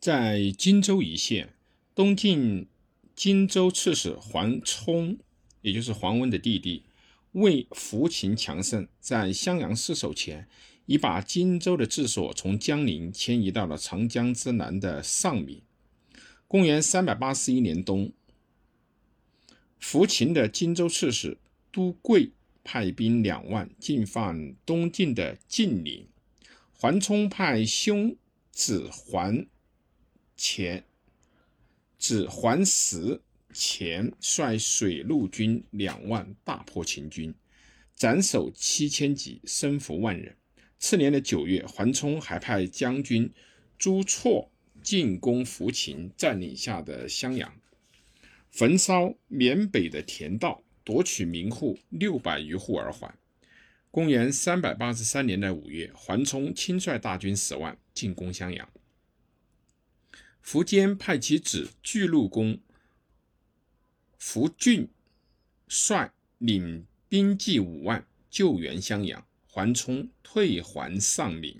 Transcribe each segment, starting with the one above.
在荆州一线，东晋荆州刺史桓冲，也就是桓温的弟弟，为扶秦强盛，在襄阳失守前，已把荆州的治所从江陵迁移到了长江之南的上米。公元三百八十一年冬，扶秦的荆州刺史都贵派兵两万进犯东晋的晋陵，桓冲派兄子桓前、子桓石前率水陆军两万大破秦军，斩首七千级，生俘万人。次年的九月，桓冲还派将军朱错。进攻扶秦占领下的襄阳，焚烧缅北的田道，夺取民户六百余户而还。公元三百八十三年的五月，桓冲亲率大军十万进攻襄阳，苻坚派其子巨鹿公苻俊率领兵计五万救援襄阳，桓冲退还上林。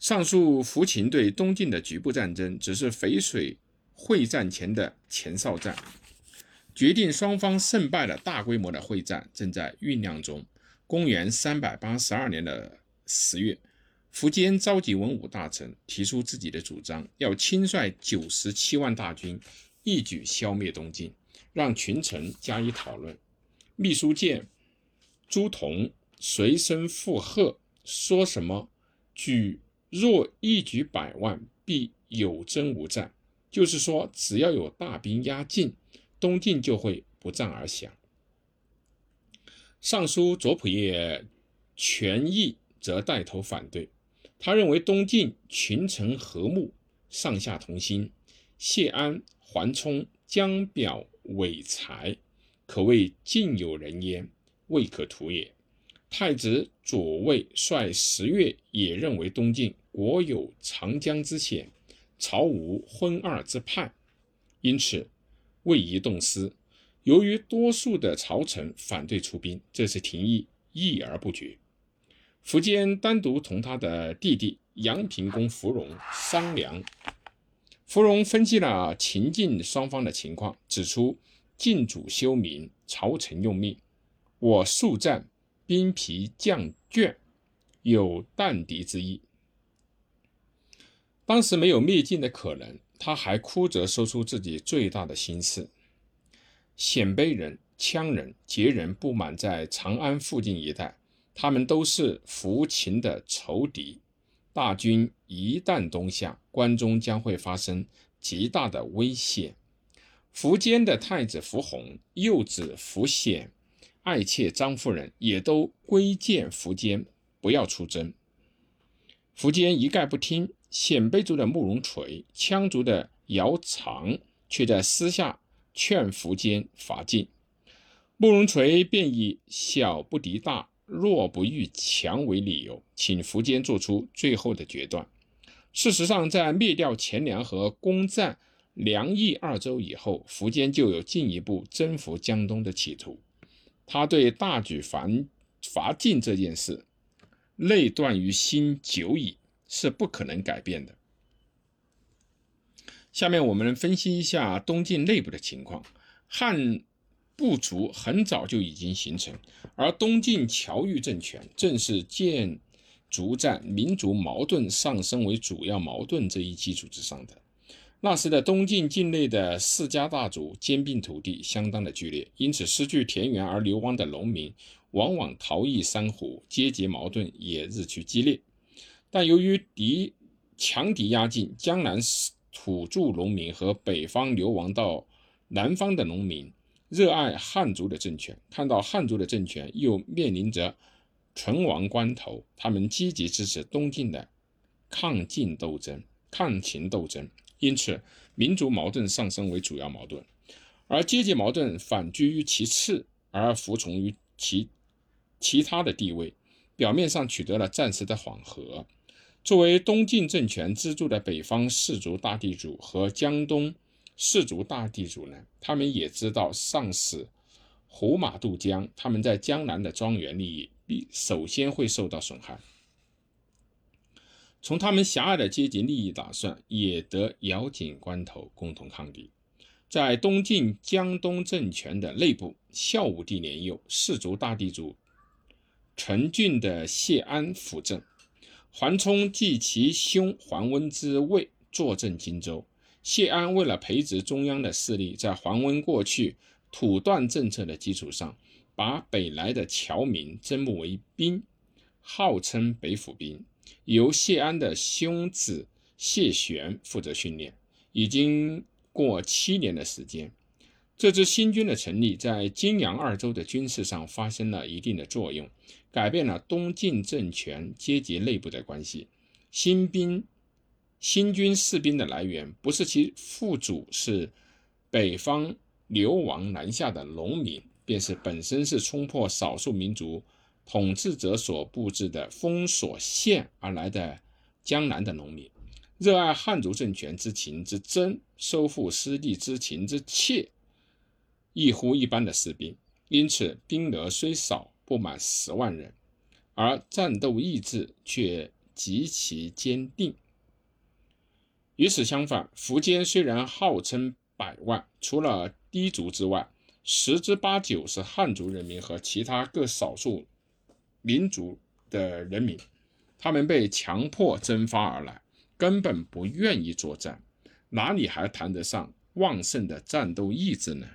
上述扶秦对东晋的局部战争，只是淝水会战前的前哨战，决定双方胜败的大规模的会战正在酝酿中。公元三百八十二年的十月，苻坚召集文武大臣，提出自己的主张，要亲率九十七万大军，一举消灭东晋，让群臣加以讨论。秘书监朱仝随声附和，说什么举。若一举百万，必有征无战。就是说，只要有大兵压境，东晋就会不战而降。尚书左仆射权益则带头反对，他认为东晋群臣和睦，上下同心，谢安、桓冲、江表、韦才，可谓尽有人焉，未可图也。太子左卫率十月也认为东晋。国有长江之险，朝无昏二之叛，因此未宜动师。由于多数的朝臣反对出兵，这次廷议议而不决。苻坚单独同他的弟弟阳平公芙蓉商量。芙蓉分析了秦晋双方的情况，指出晋主休民，朝臣用命，我速战，兵疲将倦，有淡敌之意。当时没有灭晋的可能，他还哭着说出自己最大的心事：鲜卑人、羌人、羯人不满在长安附近一带，他们都是扶秦的仇敌。大军一旦东下，关中将会发生极大的危险。苻坚的太子苻弘、幼子苻显、爱妾张夫人也都规谏苻坚不要出征。苻坚一概不听。鲜卑族的慕容垂、羌族的姚苌却在私下劝苻坚伐晋。慕容垂便以小不敌大，弱不欲强为理由，请苻坚做出最后的决断。事实上，在灭掉钱粮和攻占梁益二州以后，苻坚就有进一步征服江东的企图。他对大举伐伐晋这件事，内断于心久矣。是不可能改变的。下面我们分析一下东晋内部的情况。汉部族很早就已经形成，而东晋侨寓政权正是建筑在民族矛盾上升为主要矛盾这一基础之上的。那时的东晋境内的世家大族兼并土地相当的剧烈，因此失去田园而流亡的农民往往逃逸山湖，阶级矛盾也日趋激烈。但由于敌强敌压境，江南土著农民和北方流亡到南方的农民热爱汉族的政权，看到汉族的政权又面临着存亡关头，他们积极支持东晋的抗晋斗争、抗秦斗争。因此，民族矛盾上升为主要矛盾，而阶级矛盾反居于其次，而服从于其其他的地位，表面上取得了暂时的缓和。作为东晋政权资助的北方士族大地主和江东士族大地主呢，他们也知道上使胡马渡江，他们在江南的庄园利益必首先会受到损害。从他们狭隘的阶级利益打算，也得咬紧关头共同抗敌。在东晋江东政权的内部，孝武帝年幼，世族大地主陈俊的谢安辅政，桓冲继其兄桓温之位，坐镇荆州。谢安为了培植中央的势力，在桓温过去土断政策的基础上，把北来的侨民征募为兵，号称北府兵。由谢安的兄子谢玄负责训练，已经过七年的时间。这支新军的成立，在荆扬二州的军事上发生了一定的作用，改变了东晋政权阶级内部的关系。新兵、新军士兵的来源，不是其父祖是北方流亡南下的农民，便是本身是冲破少数民族。统治者所布置的封锁线而来的江南的农民，热爱汉族政权之情之真，收复失地之情之切，异乎一般的士兵。因此，兵额虽少，不满十万人，而战斗意志却极其坚定。与此相反，苻坚虽然号称百万，除了氐族之外，十之八九是汉族人民和其他各少数。民族的人民，他们被强迫征发而来，根本不愿意作战，哪里还谈得上旺盛的战斗意志呢？